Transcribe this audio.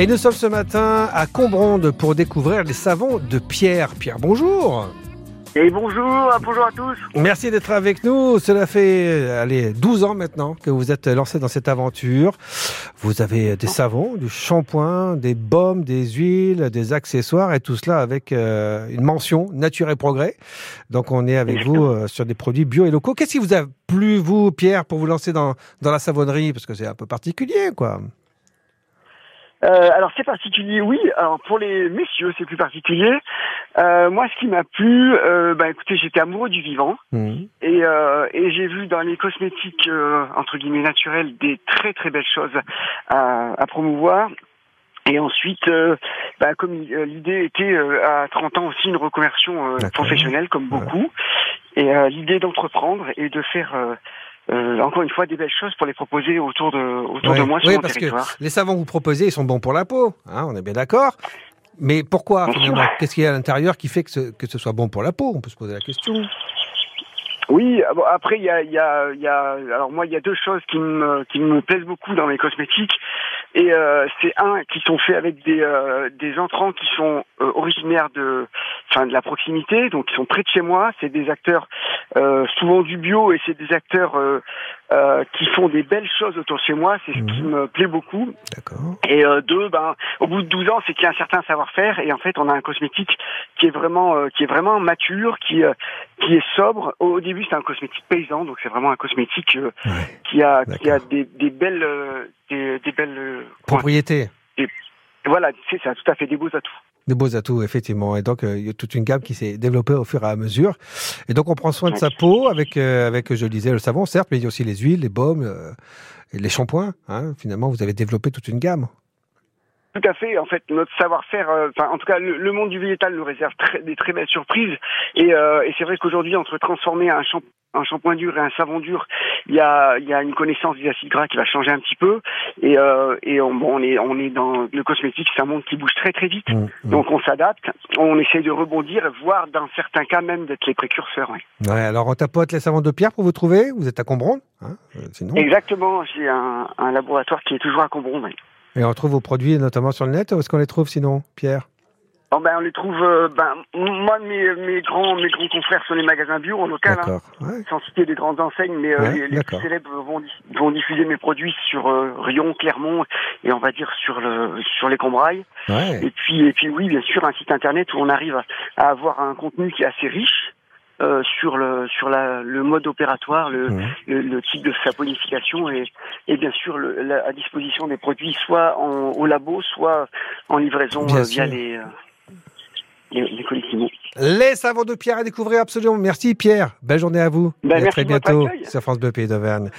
Et nous sommes ce matin à Combronde pour découvrir les savons de Pierre. Pierre, bonjour. Et bonjour, bonjour à tous. Merci d'être avec nous. Cela fait allez, 12 ans maintenant que vous êtes lancé dans cette aventure. Vous avez des savons, du shampoing, des baumes, des huiles, des accessoires et tout cela avec euh, une mention nature et progrès. Donc on est avec vous euh, sur des produits bio et locaux. Qu'est-ce qui vous a plu, vous, Pierre, pour vous lancer dans, dans la savonnerie? Parce que c'est un peu particulier, quoi. Euh, alors c'est particulier, oui. Alors pour les messieurs, c'est plus particulier. Euh, moi, ce qui m'a plu, euh, bah écoutez, j'étais amoureux du vivant Mhm. et, euh, et j'ai vu dans les cosmétiques euh, entre guillemets naturels des très très belles choses à, à promouvoir. Et ensuite, euh, bah, comme euh, l'idée était euh, à 30 ans aussi une reconversion euh, professionnelle, comme beaucoup, et euh, l'idée d'entreprendre et de faire euh, encore une fois des belles choses pour les proposer autour de autour de moi sur Oui, mon parce territoire. que les savons que vous proposez, ils sont bons pour la peau. Hein, on est bien d'accord. Mais pourquoi Qu'est-ce qu'il y a à l'intérieur qui fait que ce, que ce soit bon pour la peau? On peut se poser la question. Oui, ah bon, après il y a, y a, il y a, alors moi il y a deux choses qui me qui me plaisent beaucoup dans mes cosmétiques et euh, c'est un qui sont faits avec des euh, des entrants qui sont euh, originaires de, enfin de la proximité, donc qui sont près de chez moi. C'est des acteurs euh, souvent du bio et c'est des acteurs euh, euh, qui font des belles choses autour de chez moi. C'est ce qui me plaît beaucoup. D'accord. Et euh, deux, ben, au bout de 12 ans, c'est qu'il y a un certain savoir-faire et en fait, on a un cosmétique qui est vraiment, euh, qui est vraiment mature, qui, euh, qui est sobre. Au, au début, c'était un cosmétique paysan, donc c'est vraiment un cosmétique euh, Ouais. qui a, qui a des, des belles, euh, des, des belles, euh, Propriété. points. voilà, c'est ça, tout à fait des beaux atouts. Des beaux atouts, effectivement. Et donc, euh, il y a toute une gamme qui s'est développée au fur et à mesure. Et donc, on prend soin de sa peau avec, euh, avec je le disais, le savon, certes, mais il y a aussi les huiles, les baumes, euh, les shampoings. Hein. Finalement, vous avez développé toute une gamme. Tout à fait. En fait, notre savoir-faire, en tout cas, le, monde du végétal nous réserve des très belles surprises. Et, euh, et c'est vrai qu'aujourd'hui, entre transformer un, champ- un shampoing dur et un savon dur, il y a, il y a une connaissance des acides gras qui va changer un petit peu. Et, euh, et on, bon, on est, on est dans le cosmétique, c'est un monde qui bouge très très vite. Mm, mm. Donc on s'adapte, on essaye de rebondir, voire dans certains cas même d'être les précurseurs. ouais. Ouais, alors, on tapote les savons de pierre pour vous trouver. Vous êtes à Combronde. Hein, euh, sinon. Exactement. J'ai un, un laboratoire qui est toujours à Combron. ouais. Et on trouve vos produits notamment sur le net. Où est-ce qu'on les trouve sinon, Pierre? Oh, ben, on les trouve. euh, ben, moi, mes, mes grands, mes grands confrères sont les magasins bio en local. hein. Ouais. sans citer des grandes enseignes, mais euh, les, les plus célèbres vont, di- vont diffuser mes produits sur euh, Rion, Clermont et on va dire sur le sur les Combrailles. Ouais. Et puis et puis oui, bien sûr, un site internet où on arrive à, à avoir un contenu qui est assez riche. euh, sur le sur la, le mode opératoire, le, le, le type de saponification et, et bien sûr le, la, à disposition des produits soit en, au labo, soit en livraison euh, via les, euh, les les collectifs. Les savons de pierre à découvrir absolument. Merci Pierre. Belle journée à vous. Ben, et à très bientôt sur France Bleu Pays d'Auvergne.